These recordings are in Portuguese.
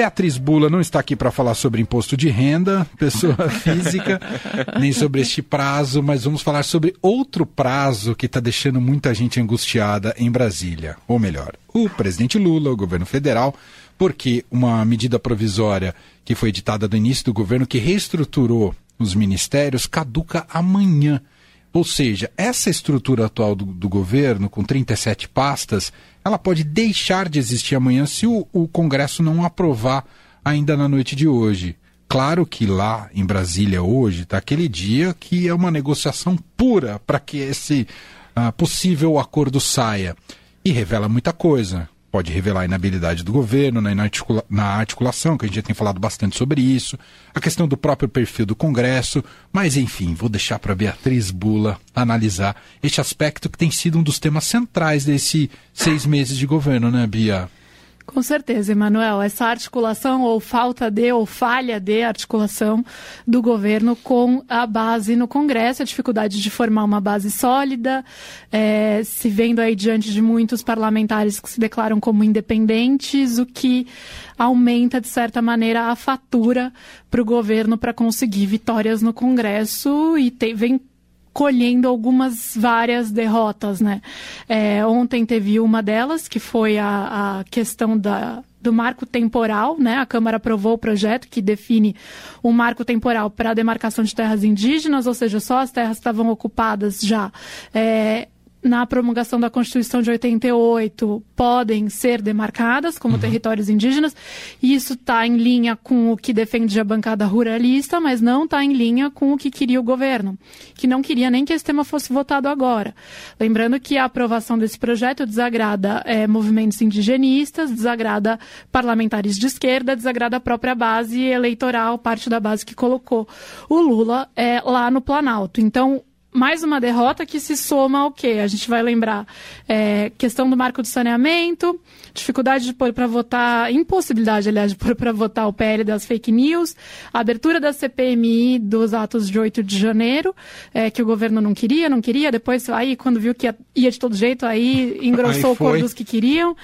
Beatriz Bula não está aqui para falar sobre imposto de renda, pessoa física, nem sobre este prazo, mas vamos falar sobre outro prazo que está deixando muita gente angustiada em Brasília. Ou melhor, o presidente Lula, o governo federal, porque uma medida provisória que foi editada no início do governo, que reestruturou os ministérios, caduca amanhã. Ou seja, essa estrutura atual do, do, governo, com 37 pastas, ela pode deixar de existir amanhã se o, o Congresso não aprovar ainda na noite de hoje. Claro que lá em Brasília hoje está aquele dia que é uma negociação pura para que esse uh, possível acordo saia. E revela muita coisa pode revelar a inabilidade do governo na, articula na articulação, que a gente já tem falado bastante sobre isso, a questão do próprio perfil do Congresso, mas enfim, vou deixar para Beatriz Bula analisar este aspecto que tem sido um dos temas centrais desse seis meses de governo, né, Bia? Com certeza, Emanuel. Essa articulação ou falta de ou falha de articulação do governo com a base no Congresso, a dificuldade de formar uma base sólida, é, se vendo aí diante de muitos parlamentares que se declaram como independentes, o que aumenta, de certa maneira, a fatura para o governo para conseguir vitórias no Congresso e te, vem colhendo algumas várias derrotas, né? É, ontem teve uma delas, que foi a, a questão da, do marco temporal, né? A Câmara aprovou o projeto que define um marco temporal para a demarcação de terras indígenas, ou seja, só as terras estavam ocupadas já é, na promulgação da Constituição de 88 podem ser demarcadas como uhum. territórios indígenas. Isso está em linha com o que defende a bancada ruralista, mas não está em linha com o que queria o governo, que não queria nem que esse tema fosse votado agora. Lembrando que a aprovação desse projeto desagrada é, movimentos indigenistas, desagrada parlamentares de esquerda, desagrada a própria base eleitoral, parte da base que colocou o Lula é, lá no Planalto. Então, mais uma derrota que se soma ao quê? A gente vai lembrar é, questão do marco do saneamento, dificuldade de pôr para votar, impossibilidade, aliás, de pôr para votar o PL das fake news, abertura da CPMI dos atos de 8 de janeiro, é, que o governo não queria, não queria, depois aí quando viu que ia, ia de todo jeito, aí engrossou aí o cor dos que queriam.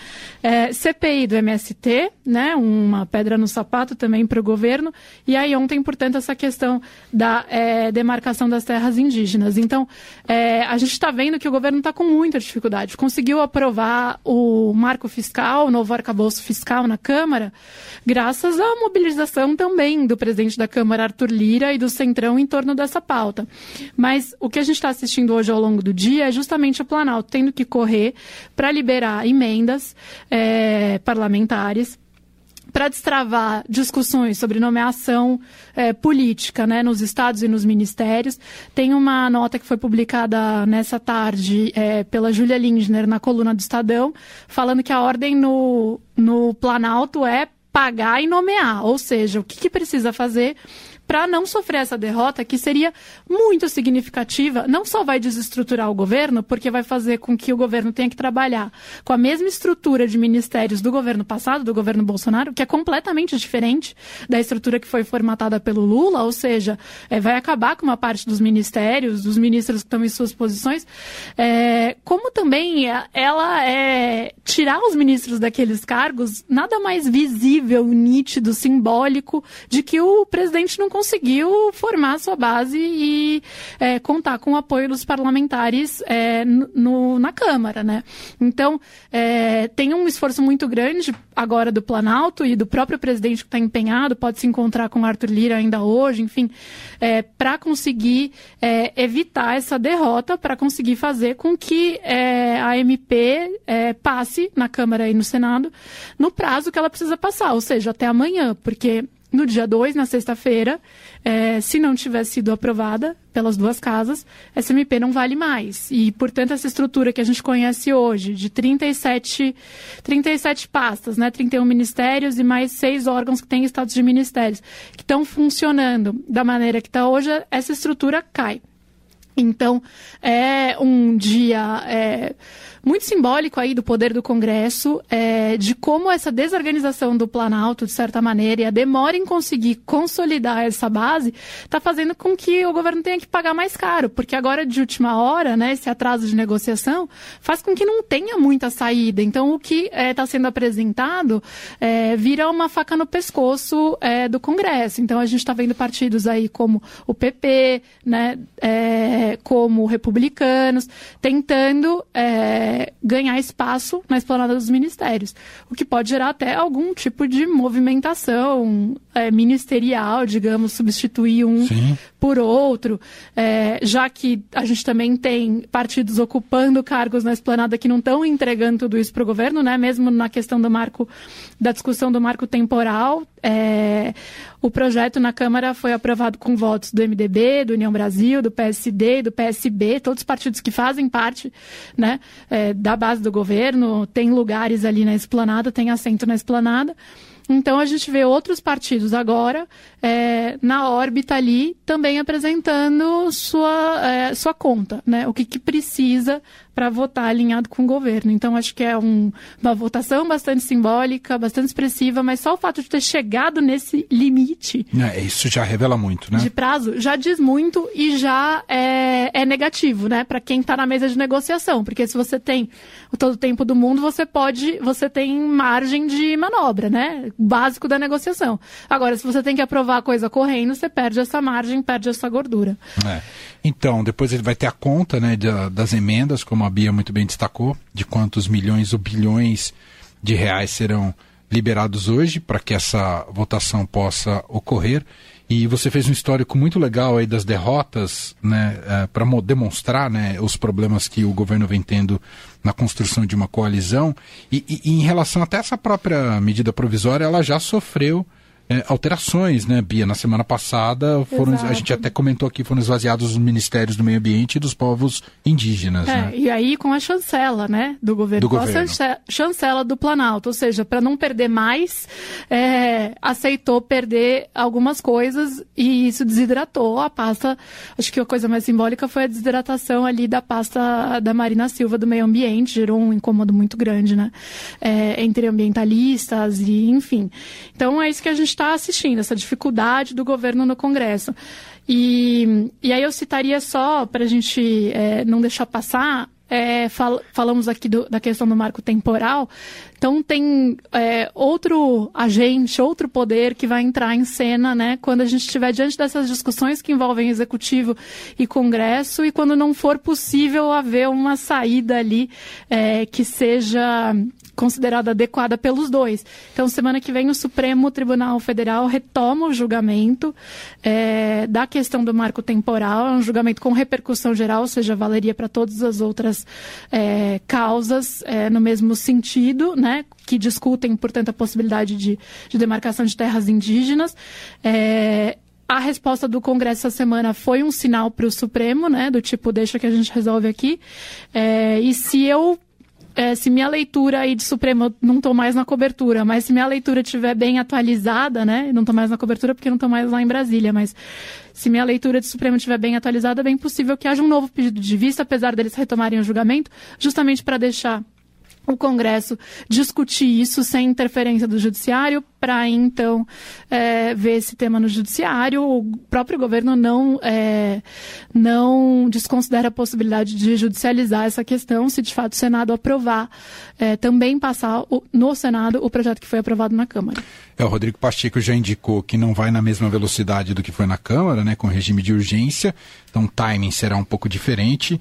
É, CPI do MST, né, uma pedra no sapato também para o governo, e aí ontem, portanto, essa questão da é, demarcação das terras indígenas. Então, é, a gente está vendo que o governo está com muita dificuldade. Conseguiu aprovar o marco fiscal, o novo arcabouço fiscal na Câmara, graças à mobilização também do presidente da Câmara, Arthur Lira, e do Centrão em torno dessa pauta. Mas o que a gente está assistindo hoje ao longo do dia é justamente o Planalto tendo que correr para liberar emendas é, parlamentares para destravar discussões sobre nomeação é, política né, nos estados e nos ministérios. Tem uma nota que foi publicada nessa tarde é, pela Júlia Lindner na coluna do Estadão, falando que a ordem no, no Planalto é pagar e nomear, ou seja, o que, que precisa fazer para não sofrer essa derrota, que seria muito significativa, não só vai desestruturar o governo, porque vai fazer com que o governo tenha que trabalhar com a mesma estrutura de ministérios do governo passado, do governo Bolsonaro, que é completamente diferente da estrutura que foi formatada pelo Lula, ou seja, é, vai acabar com uma parte dos ministérios, dos ministros que estão em suas posições, é, como também ela é tirar os ministros daqueles cargos, nada mais visível, nítido, simbólico de que o presidente não conseguiu formar sua base e é, contar com o apoio dos parlamentares é, no, na Câmara, né? Então, é, tem um esforço muito grande agora do Planalto e do próprio presidente que está empenhado, pode se encontrar com Arthur Lira ainda hoje, enfim, é, para conseguir é, evitar essa derrota, para conseguir fazer com que é, a MP passe na Câmara e no Senado no prazo que ela precisa passar, ou seja, até amanhã, porque no dia 2, na sexta-feira, é, se não tiver sido aprovada pelas duas casas, essa MP não vale mais. E, portanto, essa estrutura que a gente conhece hoje, de 37, 37 pastas, né, 31 ministérios e mais seis órgãos que têm estados de ministérios, que estão funcionando da maneira que está hoje, essa estrutura cai. Então, é um dia é, muito simbólico aí do poder do Congresso, é, de como essa desorganização do Planalto, de certa maneira, e a demora em conseguir consolidar essa base, está fazendo com que o governo tenha que pagar mais caro, porque agora, de última hora, né, esse atraso de negociação, faz com que não tenha muita saída. Então, o que está é, tá sendo apresentado é, vira uma faca no pescoço é, do Congresso. Então, a gente está vendo partidos aí como o PP, né, é, como republicanos, tentando é, ganhar espaço na esplanada dos ministérios, o que pode gerar até algum tipo de movimentação é, ministerial, digamos, substituir um Sim. por outro, é, já que a gente também tem partidos ocupando cargos na esplanada que não estão entregando tudo isso para o governo, né? Mesmo na questão do marco, da discussão do marco temporal, é, o projeto na Câmara foi aprovado com votos do MDB, do União Brasil, do PSD, do PSB, todos os partidos que fazem parte né, é, da base do governo, tem lugares ali na esplanada, tem assento na esplanada. Então a gente vê outros partidos agora é, na órbita ali também apresentando sua, é, sua conta, né? O que, que precisa para votar alinhado com o governo. Então, acho que é um, uma votação bastante simbólica, bastante expressiva, mas só o fato de ter chegado nesse limite. É, isso já revela muito, né? De prazo, já diz muito e já é, é negativo, né? Para quem está na mesa de negociação. Porque se você tem o todo o tempo do mundo, você pode, você tem margem de manobra, né? Básico da negociação. Agora, se você tem que aprovar a coisa correndo, você perde essa margem, perde essa gordura. É. Então, depois ele vai ter a conta né, das emendas, como a Bia muito bem destacou, de quantos milhões ou bilhões de reais serão liberados hoje para que essa votação possa ocorrer. E você fez um histórico muito legal aí das derrotas, né, é, para demonstrar né, os problemas que o governo vem tendo na construção de uma coalizão. E, e, e em relação até essa própria medida provisória, ela já sofreu é, alterações, né, Bia? Na semana passada, foram, a gente até comentou aqui, foram esvaziados os ministérios do meio ambiente e dos povos indígenas. É, né? E aí com a chancela, né, do governo, do com governo. a chancela do Planalto, ou seja, para não perder mais, é, aceitou perder algumas coisas e isso desidratou a pasta. Acho que a coisa mais simbólica foi a desidratação ali da pasta da Marina Silva do meio ambiente, gerou um incômodo muito grande, né, é, entre ambientalistas e enfim. Então é isso que a gente está assistindo, essa dificuldade do governo no Congresso. E, e aí eu citaria só, para a gente é, não deixar passar, é, fal falamos aqui do, da questão do marco temporal, então tem é, outro agente, outro poder que vai entrar em cena, né, quando a gente estiver diante dessas discussões que envolvem executivo e Congresso e quando não for possível haver uma saída ali é, que seja considerada adequada pelos dois. Então, semana que vem, o Supremo Tribunal Federal retoma o julgamento é, da questão do marco temporal, é um julgamento com repercussão geral, ou seja, valeria para todas as outras é, causas é, no mesmo sentido, né? que discutem, portanto, a possibilidade de, de demarcação de terras indígenas. É, a resposta do Congresso essa semana foi um sinal para o Supremo, né? Do tipo, deixa que a gente resolve aqui. É, e se eu é, se minha leitura aí de Supremo, não estou mais na cobertura, mas se minha leitura estiver bem atualizada, né? Não estou mais na cobertura porque não estou mais lá em Brasília, mas se minha leitura de Supremo estiver bem atualizada, é bem possível que haja um novo pedido de vista, apesar deles retomarem o julgamento, justamente para deixar o Congresso discutir isso sem interferência do Judiciário, para então é, ver esse tema no Judiciário. O próprio governo não, é, não desconsidera a possibilidade de judicializar essa questão, se de fato o Senado aprovar, é, também passar o, no Senado o projeto que foi aprovado na Câmara. É, o Rodrigo Pacheco já indicou que não vai na mesma velocidade do que foi na Câmara, né, com regime de urgência, então o timing será um pouco diferente.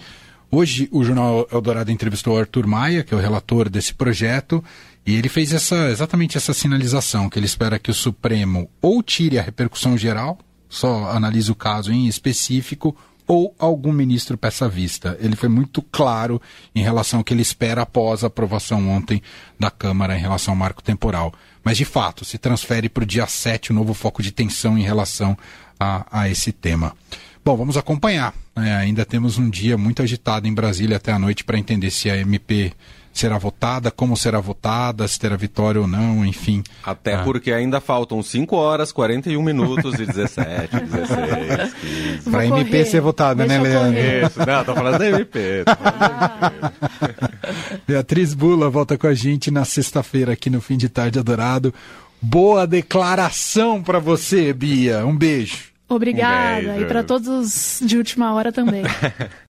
Hoje o Jornal Eldorado entrevistou o Arthur Maia, que é o relator desse projeto, e ele fez essa, exatamente essa sinalização, que ele espera que o Supremo ou tire a repercussão geral, só analise o caso em específico, ou algum ministro peça vista. Ele foi muito claro em relação ao que ele espera após a aprovação ontem da Câmara em relação ao marco temporal. Mas, de fato, se transfere para o dia 7 o novo foco de tensão em relação a, a esse tema. Bom, vamos acompanhar. É, ainda temos um dia muito agitado em Brasília até a noite para entender se a MP será votada, como será votada, se terá vitória ou não, enfim. Até ah. porque ainda faltam 5 horas, 41 minutos e 17, 16, 15. Para MP ser votada, né, Leandro? Isso, não, tô falando da MP. Beatriz Bula volta com a gente na sexta-feira aqui no Fim de Tarde Adorado. Boa declaração para você, Bia. Um beijo. Obrigada. Um. E para todos os de última hora também.